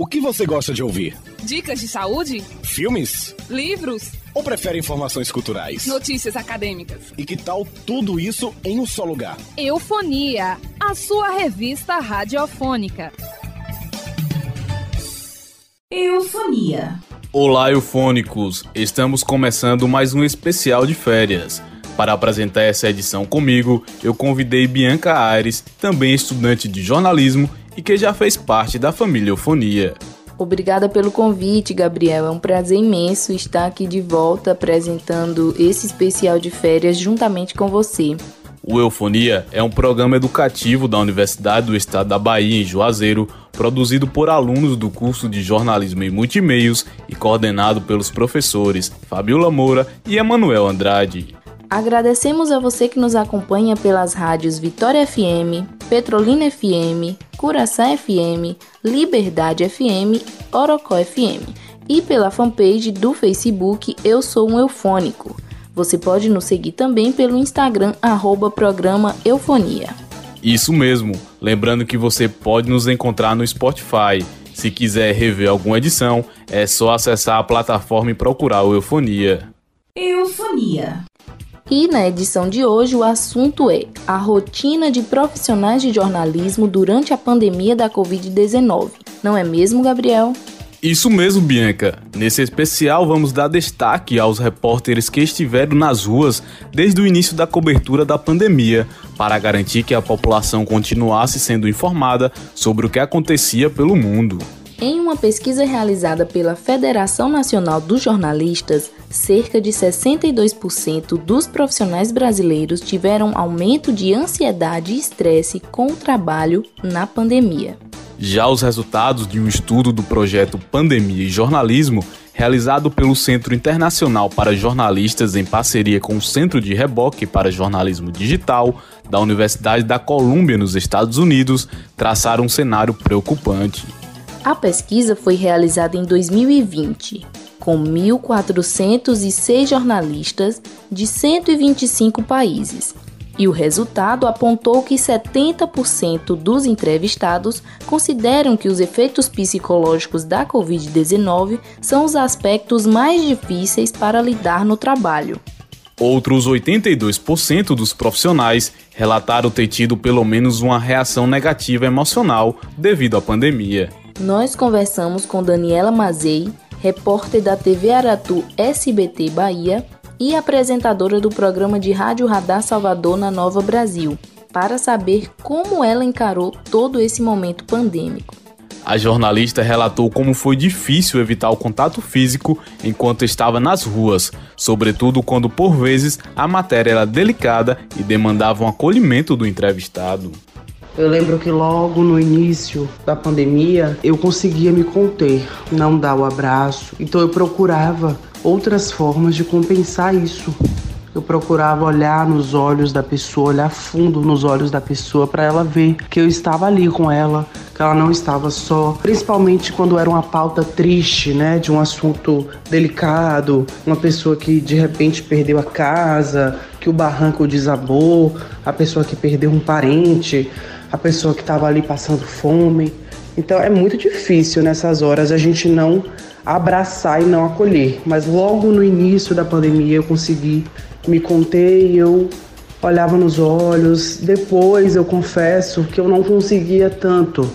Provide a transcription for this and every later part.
O que você gosta de ouvir? Dicas de saúde? Filmes? Livros? Ou prefere informações culturais? Notícias acadêmicas? E que tal tudo isso em um só lugar? Eufonia, a sua revista radiofônica. Eufonia. Olá, eufônicos! Estamos começando mais um especial de férias. Para apresentar essa edição comigo, eu convidei Bianca Aires, também estudante de jornalismo e que já fez parte da família Eufonia. Obrigada pelo convite, Gabriel. É um prazer imenso estar aqui de volta apresentando esse especial de férias juntamente com você. O Eufonia é um programa educativo da Universidade do Estado da Bahia, em Juazeiro, produzido por alunos do curso de jornalismo e multimeios e coordenado pelos professores Fabiola Moura e Emanuel Andrade. Agradecemos a você que nos acompanha pelas rádios Vitória FM, Petrolina FM, Curaçá FM, Liberdade FM, Orocó FM e pela fanpage do Facebook Eu Sou um Eufônico. Você pode nos seguir também pelo Instagram, arroba programa Eufonia. Isso mesmo, lembrando que você pode nos encontrar no Spotify. Se quiser rever alguma edição, é só acessar a plataforma e procurar o Eufonia. Eufonia. E na edição de hoje o assunto é a rotina de profissionais de jornalismo durante a pandemia da Covid-19. Não é mesmo, Gabriel? Isso mesmo, Bianca. Nesse especial vamos dar destaque aos repórteres que estiveram nas ruas desde o início da cobertura da pandemia, para garantir que a população continuasse sendo informada sobre o que acontecia pelo mundo. Em uma pesquisa realizada pela Federação Nacional dos Jornalistas, cerca de 62% dos profissionais brasileiros tiveram aumento de ansiedade e estresse com o trabalho na pandemia. Já os resultados de um estudo do projeto Pandemia e Jornalismo, realizado pelo Centro Internacional para Jornalistas em parceria com o Centro de Reboque para Jornalismo Digital da Universidade da Colômbia nos Estados Unidos, traçaram um cenário preocupante. A pesquisa foi realizada em 2020, com 1.406 jornalistas de 125 países, e o resultado apontou que 70% dos entrevistados consideram que os efeitos psicológicos da Covid-19 são os aspectos mais difíceis para lidar no trabalho. Outros 82% dos profissionais relataram ter tido pelo menos uma reação negativa emocional devido à pandemia. Nós conversamos com Daniela Mazei, repórter da TV Aratu SBT Bahia e apresentadora do programa de Rádio Radar Salvador na Nova Brasil, para saber como ela encarou todo esse momento pandêmico. A jornalista relatou como foi difícil evitar o contato físico enquanto estava nas ruas, sobretudo quando por vezes a matéria era delicada e demandava um acolhimento do entrevistado. Eu lembro que logo no início da pandemia eu conseguia me conter, não dar o abraço. Então eu procurava outras formas de compensar isso. Eu procurava olhar nos olhos da pessoa, olhar fundo nos olhos da pessoa para ela ver que eu estava ali com ela, que ela não estava só, principalmente quando era uma pauta triste, né, de um assunto delicado, uma pessoa que de repente perdeu a casa, que o barranco desabou, a pessoa que perdeu um parente a pessoa que estava ali passando fome. Então é muito difícil nessas horas a gente não abraçar e não acolher. Mas logo no início da pandemia eu consegui me conter e eu olhava nos olhos. Depois eu confesso que eu não conseguia tanto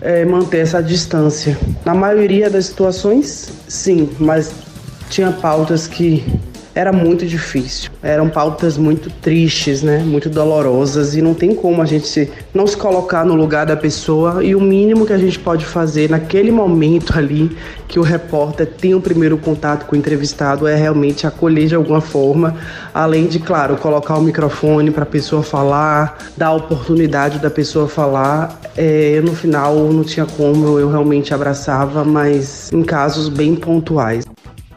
é, manter essa distância. Na maioria das situações, sim, mas tinha pautas que era muito difícil. Eram pautas muito tristes, né? Muito dolorosas e não tem como a gente se, não se colocar no lugar da pessoa e o mínimo que a gente pode fazer naquele momento ali que o repórter tem o primeiro contato com o entrevistado é realmente acolher de alguma forma, além de, claro, colocar o microfone para a pessoa falar, dar a oportunidade da pessoa falar. É, no final não tinha como, eu realmente abraçava, mas em casos bem pontuais.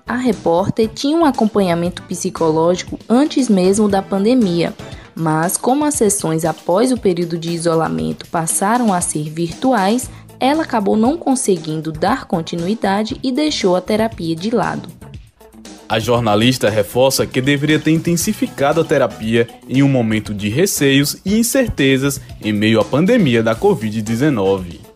A repórter tinha um acompanhamento psicológico antes mesmo da pandemia, mas como as sessões após o período de isolamento passaram a ser virtuais, ela acabou não conseguindo dar continuidade e deixou a terapia de lado. A jornalista reforça que deveria ter intensificado a terapia em um momento de receios e incertezas em meio à pandemia da Covid-19.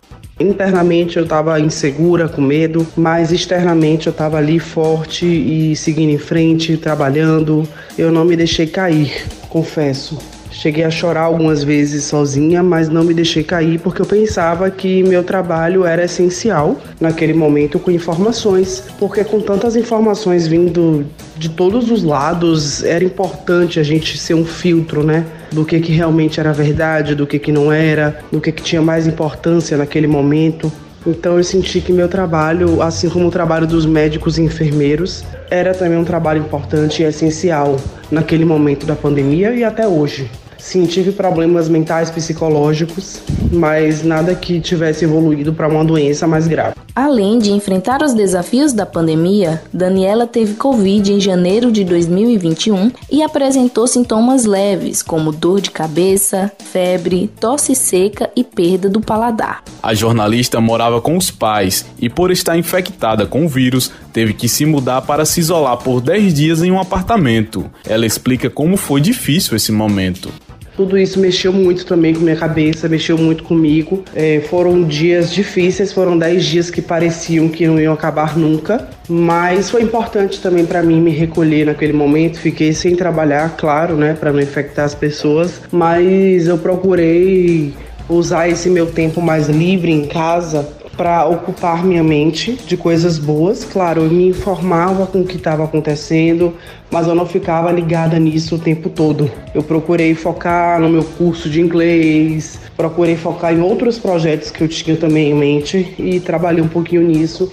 Internamente eu estava insegura, com medo, mas externamente eu estava ali forte e seguindo em frente, trabalhando. Eu não me deixei cair, confesso. Cheguei a chorar algumas vezes sozinha, mas não me deixei cair porque eu pensava que meu trabalho era essencial naquele momento com informações, porque com tantas informações vindo de todos os lados, era importante a gente ser um filtro, né? Do que, que realmente era verdade, do que, que não era, do que, que tinha mais importância naquele momento. Então eu senti que meu trabalho, assim como o trabalho dos médicos e enfermeiros, era também um trabalho importante e essencial naquele momento da pandemia e até hoje. Sim, tive problemas mentais psicológicos, mas nada que tivesse evoluído para uma doença mais grave. Além de enfrentar os desafios da pandemia, Daniela teve Covid em janeiro de 2021 e apresentou sintomas leves, como dor de cabeça, febre, tosse seca e perda do paladar. A jornalista morava com os pais e, por estar infectada com o vírus, teve que se mudar para se isolar por 10 dias em um apartamento. Ela explica como foi difícil esse momento. Tudo isso mexeu muito também com minha cabeça, mexeu muito comigo. É, foram dias difíceis, foram dez dias que pareciam que não iam acabar nunca. Mas foi importante também para mim me recolher naquele momento. Fiquei sem trabalhar, claro, né, para não infectar as pessoas. Mas eu procurei usar esse meu tempo mais livre em casa para ocupar minha mente de coisas boas. Claro, eu me informava com o que estava acontecendo, mas eu não ficava ligada nisso o tempo todo. Eu procurei focar no meu curso de inglês, procurei focar em outros projetos que eu tinha também em mente e trabalhei um pouquinho nisso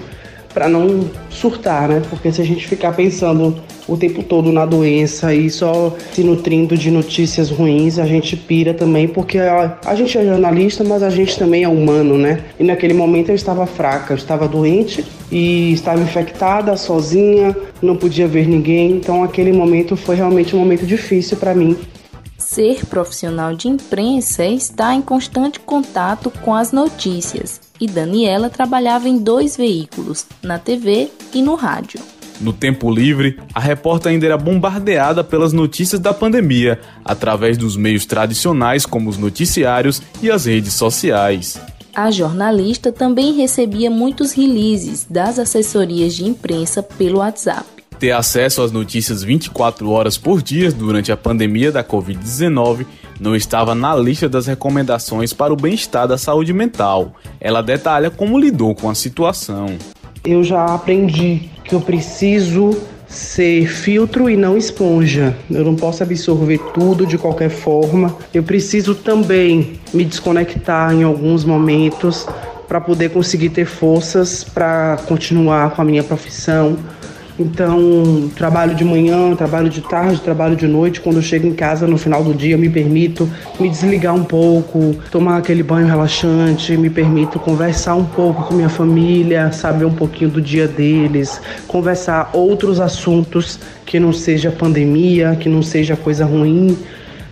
para não surtar, né? Porque se a gente ficar pensando o tempo todo na doença e só se nutrindo de notícias ruins, a gente pira também, porque a, a gente é jornalista, mas a gente também é humano, né? E naquele momento eu estava fraca, eu estava doente e estava infectada, sozinha, não podia ver ninguém, então aquele momento foi realmente um momento difícil para mim. Ser profissional de imprensa é estar em constante contato com as notícias, e Daniela trabalhava em dois veículos, na TV e no rádio. No tempo livre, a repórter ainda era bombardeada pelas notícias da pandemia, através dos meios tradicionais como os noticiários e as redes sociais. A jornalista também recebia muitos releases das assessorias de imprensa pelo WhatsApp. Ter acesso às notícias 24 horas por dia durante a pandemia da Covid-19 não estava na lista das recomendações para o bem-estar da saúde mental. Ela detalha como lidou com a situação. Eu já aprendi que eu preciso ser filtro e não esponja. Eu não posso absorver tudo de qualquer forma. Eu preciso também me desconectar em alguns momentos para poder conseguir ter forças para continuar com a minha profissão, então, trabalho de manhã, trabalho de tarde, trabalho de noite. Quando eu chego em casa no final do dia, me permito me desligar um pouco, tomar aquele banho relaxante, me permito conversar um pouco com minha família, saber um pouquinho do dia deles, conversar outros assuntos que não seja pandemia, que não seja coisa ruim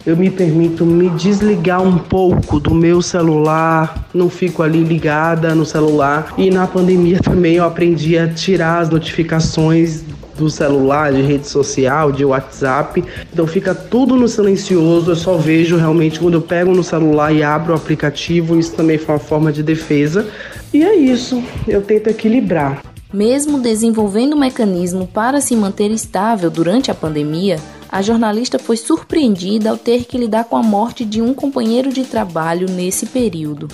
eu me permito me desligar um pouco do meu celular, não fico ali ligada no celular. E na pandemia também eu aprendi a tirar as notificações do celular, de rede social, de WhatsApp. Então fica tudo no silencioso, eu só vejo realmente quando eu pego no celular e abro o aplicativo, isso também foi uma forma de defesa. E é isso, eu tento equilibrar. Mesmo desenvolvendo um mecanismo para se manter estável durante a pandemia, a jornalista foi surpreendida ao ter que lidar com a morte de um companheiro de trabalho nesse período.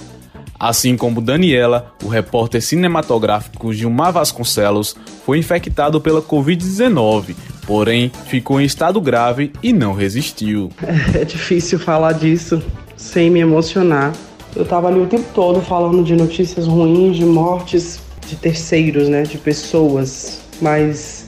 Assim como Daniela, o repórter cinematográfico Gilmar Vasconcelos foi infectado pela Covid-19, porém ficou em estado grave e não resistiu. É difícil falar disso sem me emocionar. Eu estava ali o tempo todo falando de notícias ruins, de mortes de terceiros, né, de pessoas, mas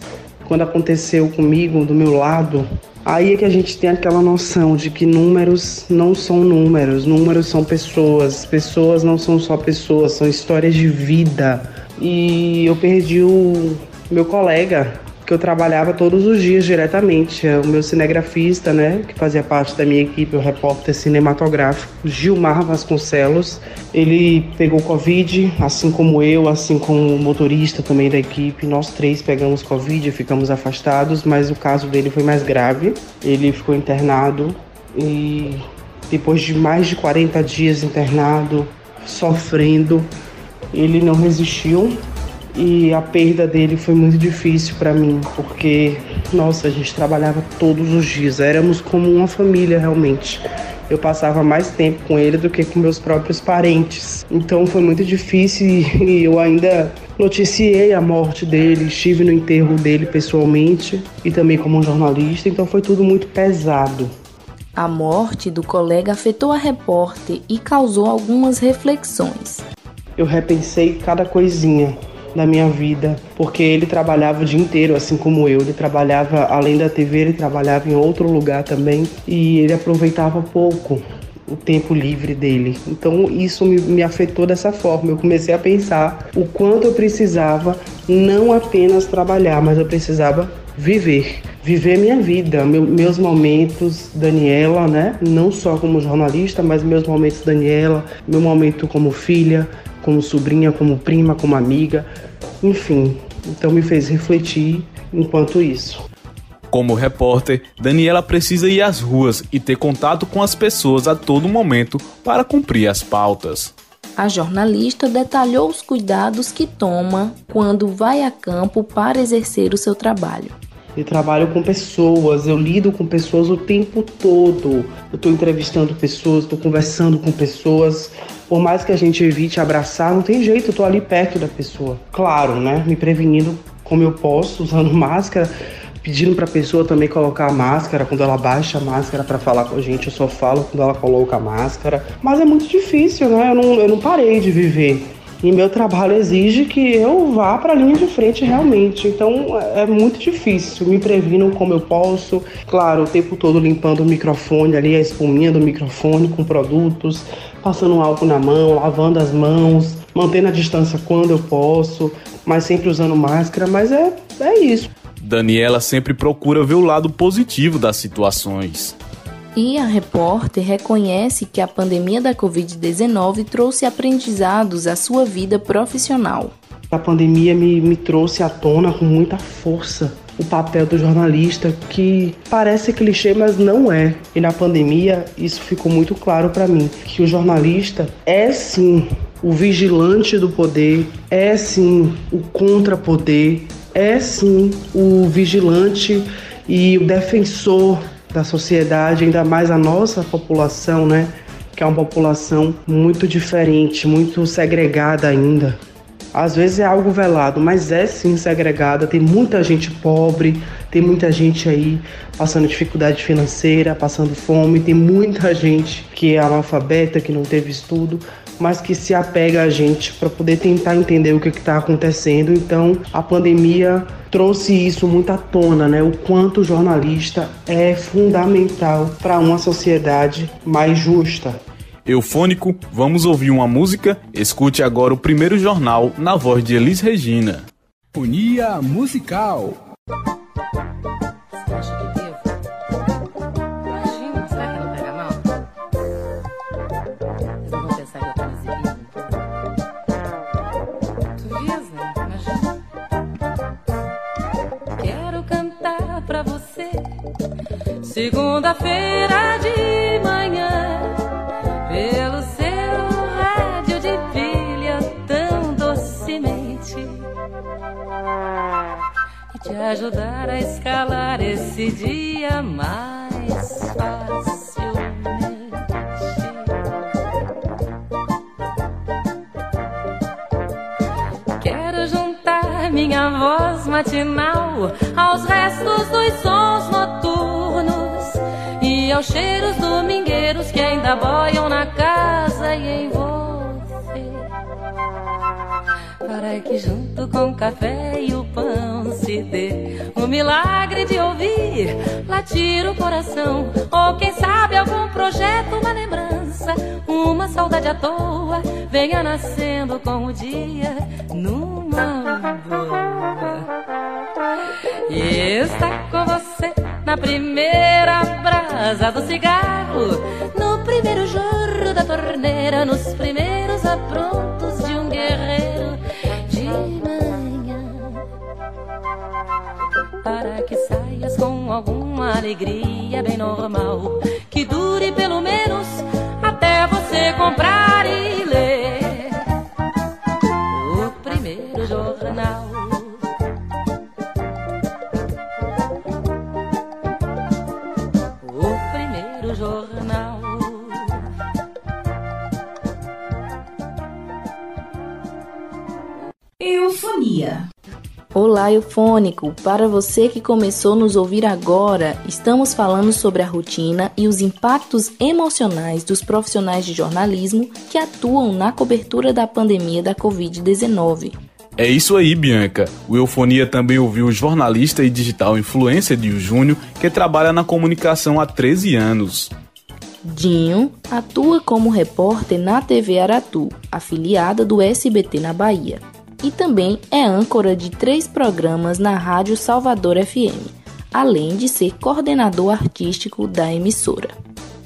quando aconteceu comigo, do meu lado, aí é que a gente tem aquela noção de que números não são números, números são pessoas, pessoas não são só pessoas, são histórias de vida. E eu perdi o meu colega que eu trabalhava todos os dias diretamente. É o meu cinegrafista, né, que fazia parte da minha equipe, o repórter cinematográfico Gilmar Vasconcelos. Ele pegou Covid, assim como eu, assim como o motorista também da equipe. Nós três pegamos Covid, ficamos afastados, mas o caso dele foi mais grave. Ele ficou internado e depois de mais de 40 dias internado, sofrendo, ele não resistiu e a perda dele foi muito difícil para mim, porque nossa, a gente trabalhava todos os dias, éramos como uma família realmente. Eu passava mais tempo com ele do que com meus próprios parentes. Então foi muito difícil e eu ainda noticiei a morte dele, estive no enterro dele pessoalmente e também como jornalista, então foi tudo muito pesado. A morte do colega afetou a repórter e causou algumas reflexões. Eu repensei cada coisinha da minha vida, porque ele trabalhava o dia inteiro, assim como eu. Ele trabalhava, além da TV, ele trabalhava em outro lugar também e ele aproveitava pouco o tempo livre dele. Então isso me, me, afetou dessa forma. Eu comecei a pensar o quanto eu precisava não apenas trabalhar, mas eu precisava viver, viver minha vida, meu, meus momentos, Daniela, né? Não só como jornalista, mas meus momentos Daniela, meu momento como filha, como sobrinha, como prima, como amiga, enfim. Então me fez refletir enquanto isso. Como repórter, Daniela precisa ir às ruas e ter contato com as pessoas a todo momento para cumprir as pautas. A jornalista detalhou os cuidados que toma quando vai a campo para exercer o seu trabalho. Eu trabalho com pessoas, eu lido com pessoas o tempo todo. Eu estou entrevistando pessoas, estou conversando com pessoas. Por mais que a gente evite abraçar, não tem jeito, eu estou ali perto da pessoa. Claro, né? Me prevenindo como eu posso, usando máscara pedindo para a pessoa também colocar a máscara quando ela baixa a máscara para falar com a gente. Eu só falo quando ela coloca a máscara. Mas é muito difícil, né? Eu não, eu não parei de viver. E meu trabalho exige que eu vá para a linha de frente realmente. Então é muito difícil. Me previno como eu posso. Claro, o tempo todo limpando o microfone ali, a espuminha do microfone com produtos, passando álcool na mão, lavando as mãos, mantendo a distância quando eu posso, mas sempre usando máscara. Mas é, é isso. Daniela sempre procura ver o lado positivo das situações. E a repórter reconhece que a pandemia da Covid-19 trouxe aprendizados à sua vida profissional. A pandemia me, me trouxe à tona com muita força o papel do jornalista, que parece clichê, mas não é. E na pandemia isso ficou muito claro para mim, que o jornalista é sim o vigilante do poder, é sim o contrapoder, é sim o vigilante e o defensor da sociedade, ainda mais a nossa população, né? Que é uma população muito diferente, muito segregada ainda. Às vezes é algo velado, mas é sim segregada. Tem muita gente pobre, tem muita gente aí passando dificuldade financeira, passando fome, tem muita gente que é analfabeta, que não teve estudo mas que se apega a gente para poder tentar entender o que está acontecendo. Então, a pandemia trouxe isso muito à tona, né? O quanto o jornalista é fundamental para uma sociedade mais justa. Eufônico, vamos ouvir uma música? Escute agora o primeiro jornal na voz de Elis Regina. Unia Musical. Segunda-feira de manhã, pelo seu rádio de pilha tão docemente, e te ajudar a escalar esse dia mais facilmente. Quero juntar minha voz matinal aos restos dos sons e aos cheiros domingueiros que ainda boiam na casa e em você. Para que junto com o café e o pão se dê o milagre de ouvir latir o coração. Ou quem sabe algum projeto, uma lembrança, uma saudade à toa venha nascendo com o dia numa boa. E está com você na primeira brasa do cigarro, no primeiro jorro da torneira, nos primeiros aprontos de um guerreiro de manhã. Para que saias com alguma alegria bem normal, que dure pelo menos até você comprar e Olá, eufônico! Para você que começou a nos ouvir agora, estamos falando sobre a rotina e os impactos emocionais dos profissionais de jornalismo que atuam na cobertura da pandemia da Covid-19. É isso aí, Bianca. O Eufonia também ouviu o jornalista e digital influencer Dio Júnior, que trabalha na comunicação há 13 anos. Dinho atua como repórter na TV Aratu, afiliada do SBT na Bahia e também é âncora de três programas na Rádio Salvador FM, além de ser coordenador artístico da emissora.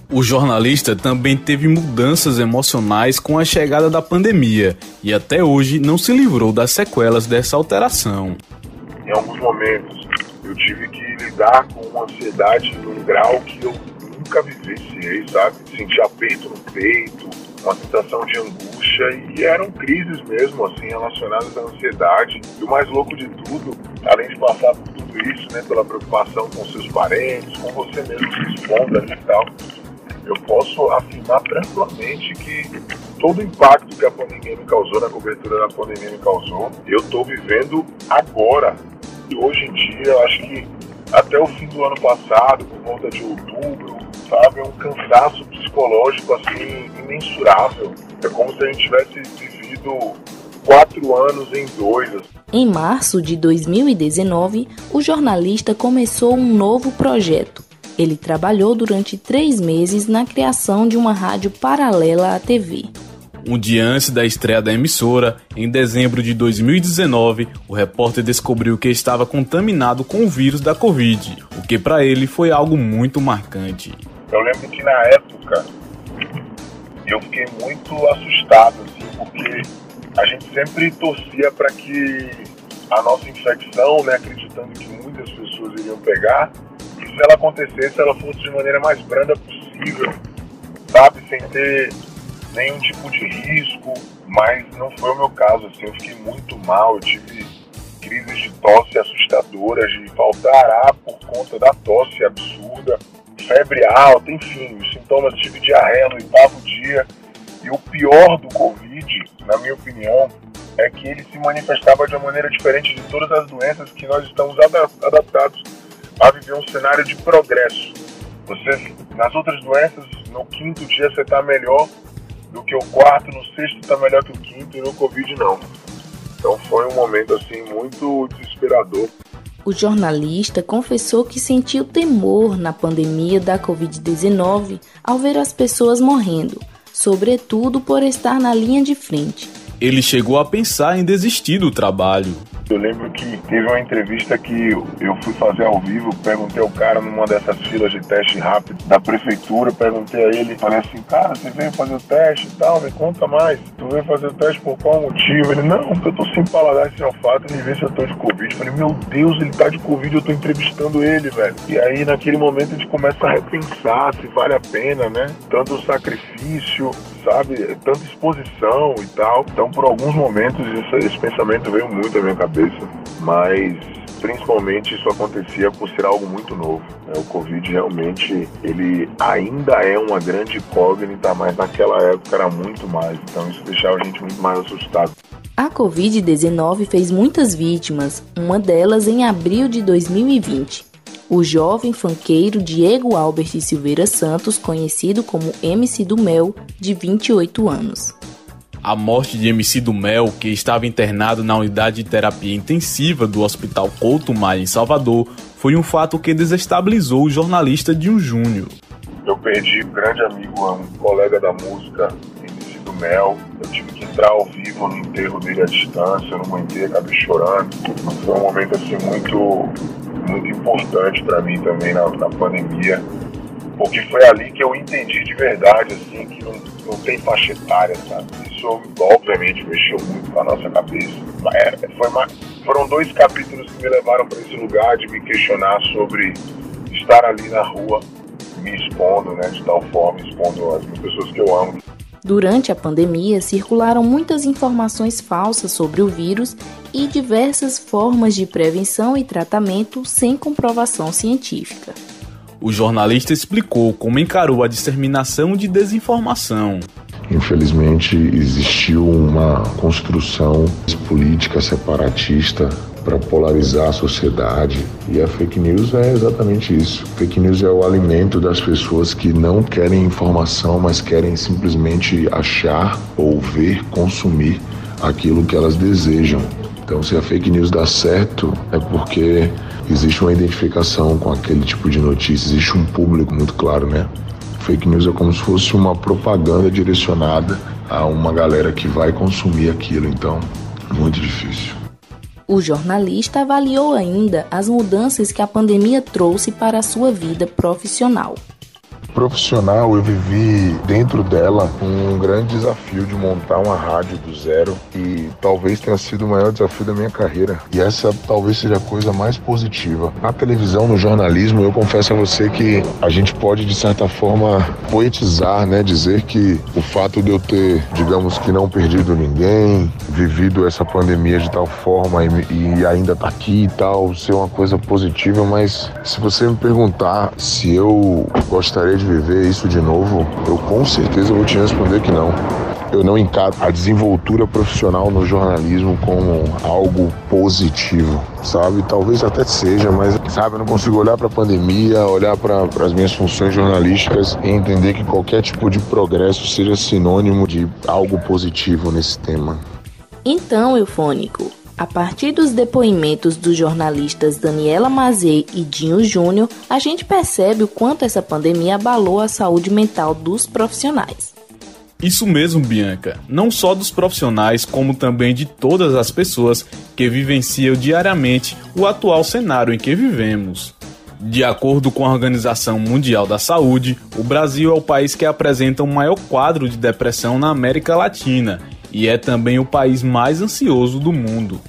O jornalista também teve mudanças emocionais com a chegada da pandemia e até hoje não se livrou das sequelas dessa alteração. Em alguns momentos eu tive que lidar com uma ansiedade num grau que eu nunca vivenciei, sabe? Sentir aperto no peito, uma sensação de angústia e eram crises mesmo, assim, relacionadas à ansiedade. E o mais louco de tudo, além de passar por tudo isso, né, pela preocupação com seus parentes, com você mesmo se expondo e tal, eu posso afirmar tranquilamente que todo o impacto que a pandemia me causou, na cobertura da pandemia me causou, eu estou vivendo agora. E hoje em dia, eu acho que até o fim do ano passado, por volta de outubro, sabe, é um cansaço psicológico assim imensurável. É como se a gente tivesse vivido quatro anos em dois. Assim. Em março de 2019, o jornalista começou um novo projeto. Ele trabalhou durante três meses na criação de uma rádio paralela à TV. Um dia antes da estreia da emissora, em dezembro de 2019, o repórter descobriu que estava contaminado com o vírus da Covid, o que para ele foi algo muito marcante. Eu lembro que na época eu fiquei muito assustado, assim, porque a gente sempre torcia para que a nossa infecção, né, acreditando que muitas pessoas iriam pegar, e se ela acontecesse, ela fosse de maneira mais branda possível, sabe, sem ter nenhum tipo de risco, mas não foi o meu caso, assim, eu fiquei muito mal, eu tive crises de tosse assustadoras, de faltar ar por conta da tosse absurda, febre alta, enfim, os sintomas, tive diarreia no oitavo dia. E o pior do Covid, na minha opinião, é que ele se manifestava de uma maneira diferente de todas as doenças que nós estamos adaptados a viver um cenário de progresso. Você, nas outras doenças, no quinto dia você está melhor do que o quarto, no sexto está melhor que o quinto e no Covid não. Então foi um momento assim muito desesperador. O jornalista confessou que sentiu temor na pandemia da Covid-19 ao ver as pessoas morrendo, sobretudo por estar na linha de frente. Ele chegou a pensar em desistir do trabalho. Eu lembro que teve uma entrevista que eu fui fazer ao vivo, perguntei ao cara numa dessas filas de teste rápido da prefeitura, perguntei a ele, falei assim, cara, você veio fazer o teste e tal, me conta mais. Tu veio fazer o teste por qual motivo? Ele, não, porque eu tô sem paladar esse olfato, ele vê se eu tô de Covid. Eu falei, meu Deus, ele tá de Covid, eu tô entrevistando ele, velho. E aí, naquele momento, a gente começa a repensar se vale a pena, né? Tanto sacrifício, sabe? Tanta exposição e tal. Então, por alguns momentos, esse, esse pensamento veio muito à minha cabeça cabeça, mas principalmente isso acontecia por ser algo muito novo. O Covid realmente ele ainda é uma grande incógnita, mas naquela época era muito mais. Então isso deixava a gente muito mais assustado. A Covid-19 fez muitas vítimas, uma delas em abril de 2020. O jovem fanqueiro Diego Albert Silveira Santos, conhecido como MC do Mel, de 28 anos. A morte de MC do Mel, que estava internado na unidade de terapia intensiva do Hospital Couto Maia, em Salvador, foi um fato que desestabilizou o jornalista Dinho Júnior. Eu perdi um grande amigo, um colega da música, MC do Mel. Eu tive que entrar ao vivo no enterro dele à distância, eu não aguentei, acabei chorando. Foi um momento assim muito, muito importante para mim também na, na pandemia porque foi ali que eu entendi de verdade, assim, que não, não tem faixa etária, sabe? Isso, obviamente, mexeu muito com a nossa cabeça. É, foi uma, foram dois capítulos que me levaram para esse lugar de me questionar sobre estar ali na rua, me expondo, né, de tal forma, expondo as pessoas que eu amo. Durante a pandemia, circularam muitas informações falsas sobre o vírus e diversas formas de prevenção e tratamento sem comprovação científica. O jornalista explicou como encarou a disseminação de desinformação. Infelizmente, existiu uma construção política separatista para polarizar a sociedade. E a fake news é exatamente isso. Fake news é o alimento das pessoas que não querem informação, mas querem simplesmente achar, ouvir, consumir aquilo que elas desejam. Então, se a fake news dá certo, é porque existe uma identificação com aquele tipo de notícia, existe um público muito claro, né? Fake news é como se fosse uma propaganda direcionada a uma galera que vai consumir aquilo, então, muito difícil. O jornalista avaliou ainda as mudanças que a pandemia trouxe para a sua vida profissional profissional, eu vivi dentro dela um grande desafio de montar uma rádio do zero e talvez tenha sido o maior desafio da minha carreira. E essa talvez seja a coisa mais positiva. Na televisão, no jornalismo, eu confesso a você que a gente pode, de certa forma, poetizar, né? Dizer que o fato de eu ter, digamos que não perdido ninguém, vivido essa pandemia de tal forma e, e ainda tá aqui e tal, ser uma coisa positiva, mas se você me perguntar se eu gostaria de viver isso de novo, eu com certeza vou te responder que não. Eu não encaro a desenvoltura profissional no jornalismo como algo positivo, sabe? Talvez até seja, mas, sabe, eu não consigo olhar para a pandemia, olhar para as minhas funções jornalísticas e entender que qualquer tipo de progresso seja sinônimo de algo positivo nesse tema. Então, Eufônico, a partir dos depoimentos dos jornalistas Daniela Mazei e Dinho Júnior, a gente percebe o quanto essa pandemia abalou a saúde mental dos profissionais. Isso mesmo, Bianca. Não só dos profissionais, como também de todas as pessoas que vivenciam diariamente o atual cenário em que vivemos. De acordo com a Organização Mundial da Saúde, o Brasil é o país que apresenta o maior quadro de depressão na América Latina e é também o país mais ansioso do mundo.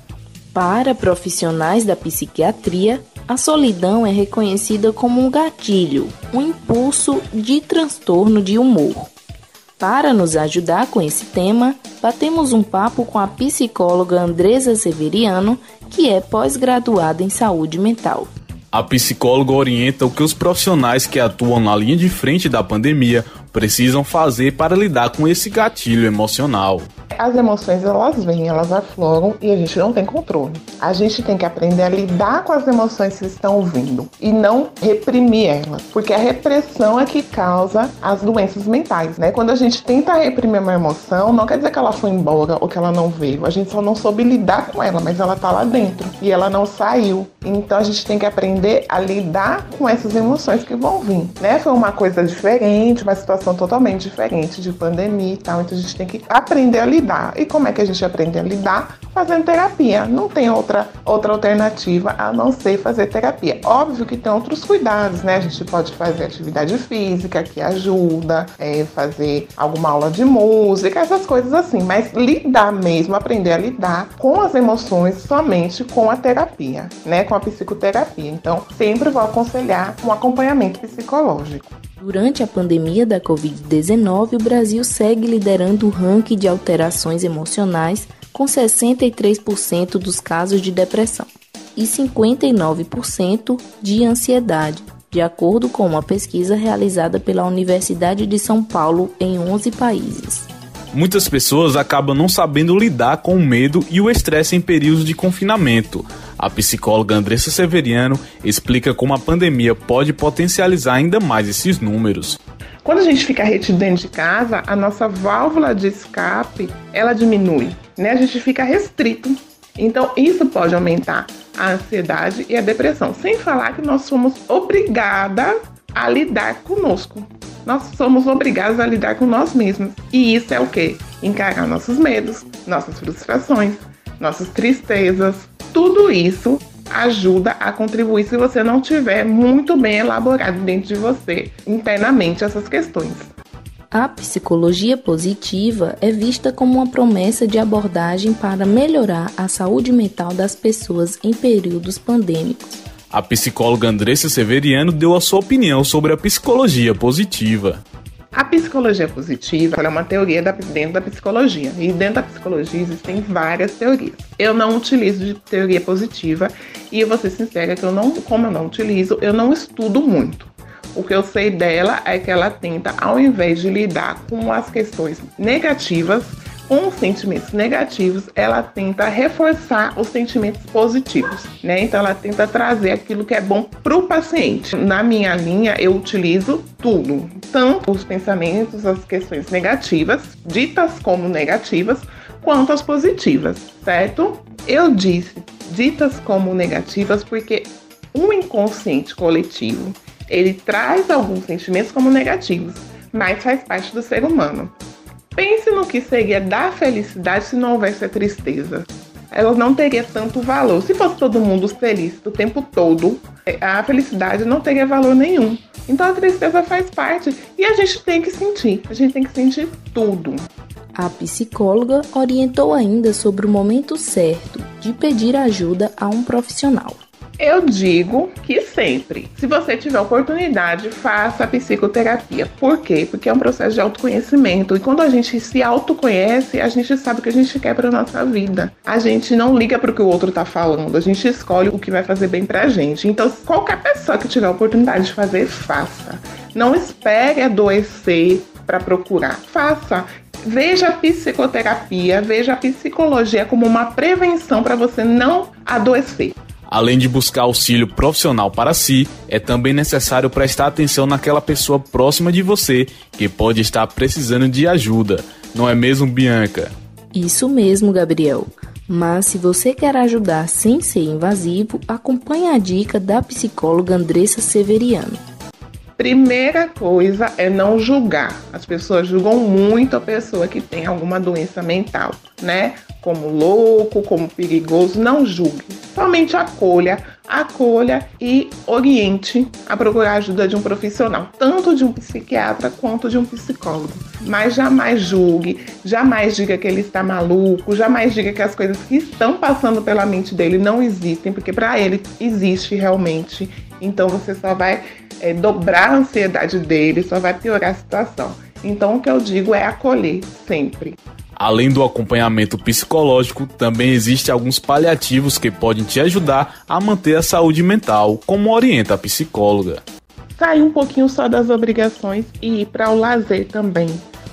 Para profissionais da psiquiatria, a solidão é reconhecida como um gatilho, um impulso de transtorno de humor. Para nos ajudar com esse tema, batemos um papo com a psicóloga Andresa Severiano, que é pós-graduada em saúde mental. A psicóloga orienta o que os profissionais que atuam na linha de frente da pandemia precisam fazer para lidar com esse gatilho emocional as emoções elas vêm, elas afloram e a gente não tem controle. A gente tem que aprender a lidar com as emoções que estão vindo e não reprimir elas, porque a repressão é que causa as doenças mentais, né? Quando a gente tenta reprimir uma emoção, não quer dizer que ela foi embora ou que ela não veio, a gente só não soube lidar com ela, mas ela tá lá dentro e ela não saiu. Então a gente tem que aprender a lidar com essas emoções que vão vir, né? Foi uma coisa diferente, uma situação totalmente diferente de pandemia e tal, então a gente tem que aprender a lidar lidar. E como é que a gente aprende a lidar? Fazendo terapia. Não tem outra, outra alternativa a não ser fazer terapia. Óbvio que tem outros cuidados, né? A gente pode fazer atividade física que ajuda, é, fazer alguma aula de música, essas coisas assim. Mas lidar mesmo, aprender a lidar com as emoções somente com a terapia, né? Com a psicoterapia. Então, sempre vou aconselhar um acompanhamento psicológico. Durante a pandemia da Covid-19, o Brasil segue liderando o ranking de alterações emocionais, com 63% dos casos de depressão e 59% de ansiedade, de acordo com uma pesquisa realizada pela Universidade de São Paulo em 11 países. Muitas pessoas acabam não sabendo lidar com o medo e o estresse em períodos de confinamento. A psicóloga Andressa Severiano explica como a pandemia pode potencializar ainda mais esses números. Quando a gente fica retido dentro de casa, a nossa válvula de escape ela diminui, né? A gente fica restrito. Então isso pode aumentar a ansiedade e a depressão, sem falar que nós somos obrigadas a lidar conosco nós somos obrigados a lidar com nós mesmos. E isso é o que? Encarar nossos medos, nossas frustrações, nossas tristezas. Tudo isso ajuda a contribuir se você não tiver muito bem elaborado dentro de você internamente essas questões. A psicologia positiva é vista como uma promessa de abordagem para melhorar a saúde mental das pessoas em períodos pandêmicos. A psicóloga Andressa Severiano deu a sua opinião sobre a psicologia positiva. A psicologia positiva é uma teoria da, dentro da psicologia. E dentro da psicologia existem várias teorias. Eu não utilizo de teoria positiva e eu vou ser sincera que eu não, como eu não utilizo, eu não estudo muito. O que eu sei dela é que ela tenta, ao invés de lidar com as questões negativas, com os sentimentos negativos, ela tenta reforçar os sentimentos positivos, né? Então ela tenta trazer aquilo que é bom para o paciente. Na minha linha, eu utilizo tudo, tanto os pensamentos, as questões negativas, ditas como negativas, quanto as positivas, certo? Eu disse ditas como negativas porque o inconsciente coletivo ele traz alguns sentimentos como negativos, mas faz parte do ser humano. Pense no que seria dar felicidade se não houvesse a tristeza. Ela não teria tanto valor. Se fosse todo mundo feliz o tempo todo, a felicidade não teria valor nenhum. Então a tristeza faz parte e a gente tem que sentir. A gente tem que sentir tudo. A psicóloga orientou ainda sobre o momento certo de pedir ajuda a um profissional. Eu digo que sempre, se você tiver oportunidade, faça a psicoterapia. Por quê? Porque é um processo de autoconhecimento e quando a gente se autoconhece, a gente sabe o que a gente quer para nossa vida. A gente não liga para o que o outro tá falando, a gente escolhe o que vai fazer bem pra gente. Então, qualquer pessoa que tiver oportunidade de fazer, faça. Não espere adoecer para procurar. Faça. Veja a psicoterapia, veja a psicologia como uma prevenção para você não adoecer. Além de buscar auxílio profissional para si, é também necessário prestar atenção naquela pessoa próxima de você que pode estar precisando de ajuda. Não é mesmo, Bianca? Isso mesmo, Gabriel. Mas se você quer ajudar sem ser invasivo, acompanhe a dica da psicóloga Andressa Severiano. Primeira coisa é não julgar. As pessoas julgam muito a pessoa que tem alguma doença mental, né? Como louco, como perigoso. Não julgue. Somente acolha, acolha e oriente a procurar ajuda de um profissional, tanto de um psiquiatra quanto de um psicólogo. Mas jamais julgue, jamais diga que ele está maluco, jamais diga que as coisas que estão passando pela mente dele não existem, porque para ele existe realmente. Então você só vai é, dobrar a ansiedade dele, só vai piorar a situação. Então, o que eu digo é acolher sempre. Além do acompanhamento psicológico, também existem alguns paliativos que podem te ajudar a manter a saúde mental, como orienta a psicóloga. Sair um pouquinho só das obrigações e ir para o lazer também.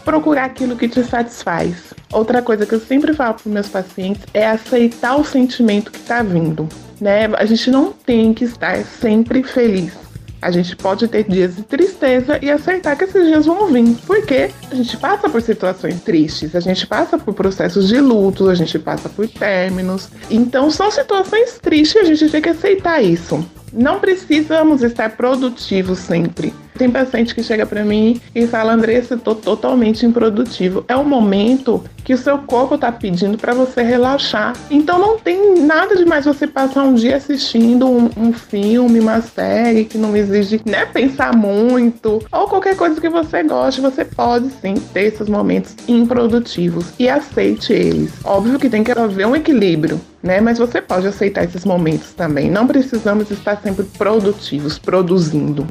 Procurar aquilo que te satisfaz. Outra coisa que eu sempre falo para meus pacientes é aceitar o sentimento que está vindo. Né? A gente não tem que estar sempre feliz a gente pode ter dias de tristeza e aceitar que esses dias vão vir, porque a gente passa por situações tristes, a gente passa por processos de luto, a gente passa por términos. Então são situações tristes e a gente tem que aceitar isso. Não precisamos estar produtivos sempre. Tem paciente que chega para mim e fala: Andressa, tô totalmente improdutivo. É o momento que o seu corpo está pedindo para você relaxar. Então não tem nada de mais você passar um dia assistindo um, um, filme, uma série que não exige né, pensar muito, ou qualquer coisa que você goste. Você pode sim ter esses momentos improdutivos e aceite eles. Óbvio que tem que haver um equilíbrio. Né? Mas você pode aceitar esses momentos também. Não precisamos estar sempre produtivos, produzindo.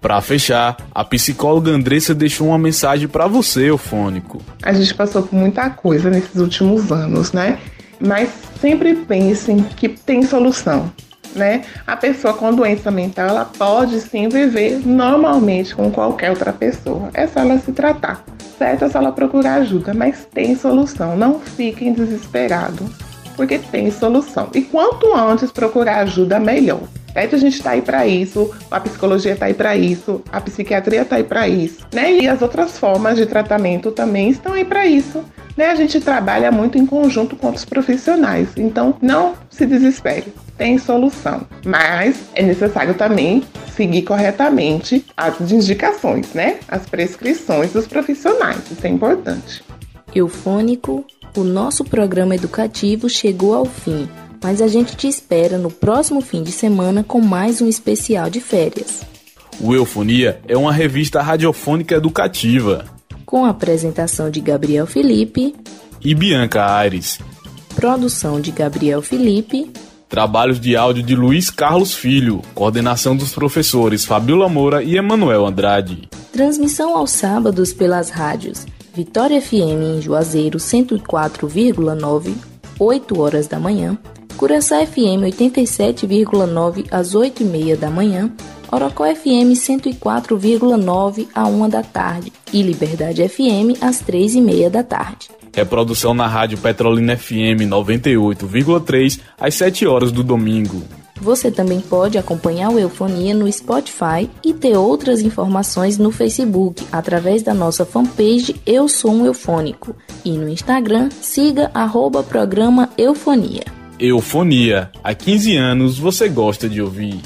Para fechar, a psicóloga Andressa deixou uma mensagem para você, Eufônico. A gente passou por muita coisa nesses últimos anos, né? Mas sempre pensem que tem solução, né? A pessoa com doença mental, ela pode sim viver normalmente com qualquer outra pessoa. É só ela se tratar, certo? É só ela procurar ajuda, mas tem solução. Não fiquem desesperados, porque tem solução. E quanto antes procurar ajuda, melhor. Certo? A gente está aí para isso, a psicologia está aí para isso, a psiquiatria está aí para isso, né? E as outras formas de tratamento também estão aí para isso. Né? A gente trabalha muito em conjunto com os profissionais, então não se desespere, tem solução. Mas é necessário também seguir corretamente as indicações, né? As prescrições dos profissionais, isso é importante. Eufônico, o nosso programa educativo chegou ao fim mas a gente te espera no próximo fim de semana com mais um especial de férias. O Eufonia é uma revista radiofônica educativa. Com a apresentação de Gabriel Felipe e Bianca Aires. Produção de Gabriel Felipe Trabalhos de áudio de Luiz Carlos Filho, coordenação dos professores Fabiola Moura e Emanuel Andrade. Transmissão aos sábados pelas rádios Vitória FM em Juazeiro 104,9, 8 horas da manhã, Curaçá FM 87,9 às 8 e meia da manhã, Orocó FM 104,9 a 1 da tarde e Liberdade FM às 3 e meia da tarde. Reprodução na Rádio Petrolina FM 98,3 às 7 horas do domingo. Você também pode acompanhar o Eufonia no Spotify e ter outras informações no Facebook através da nossa fanpage Eu Sou um Eufônico e no Instagram siga arroba programa Eufonia. Eufonia. Há 15 anos você gosta de ouvir.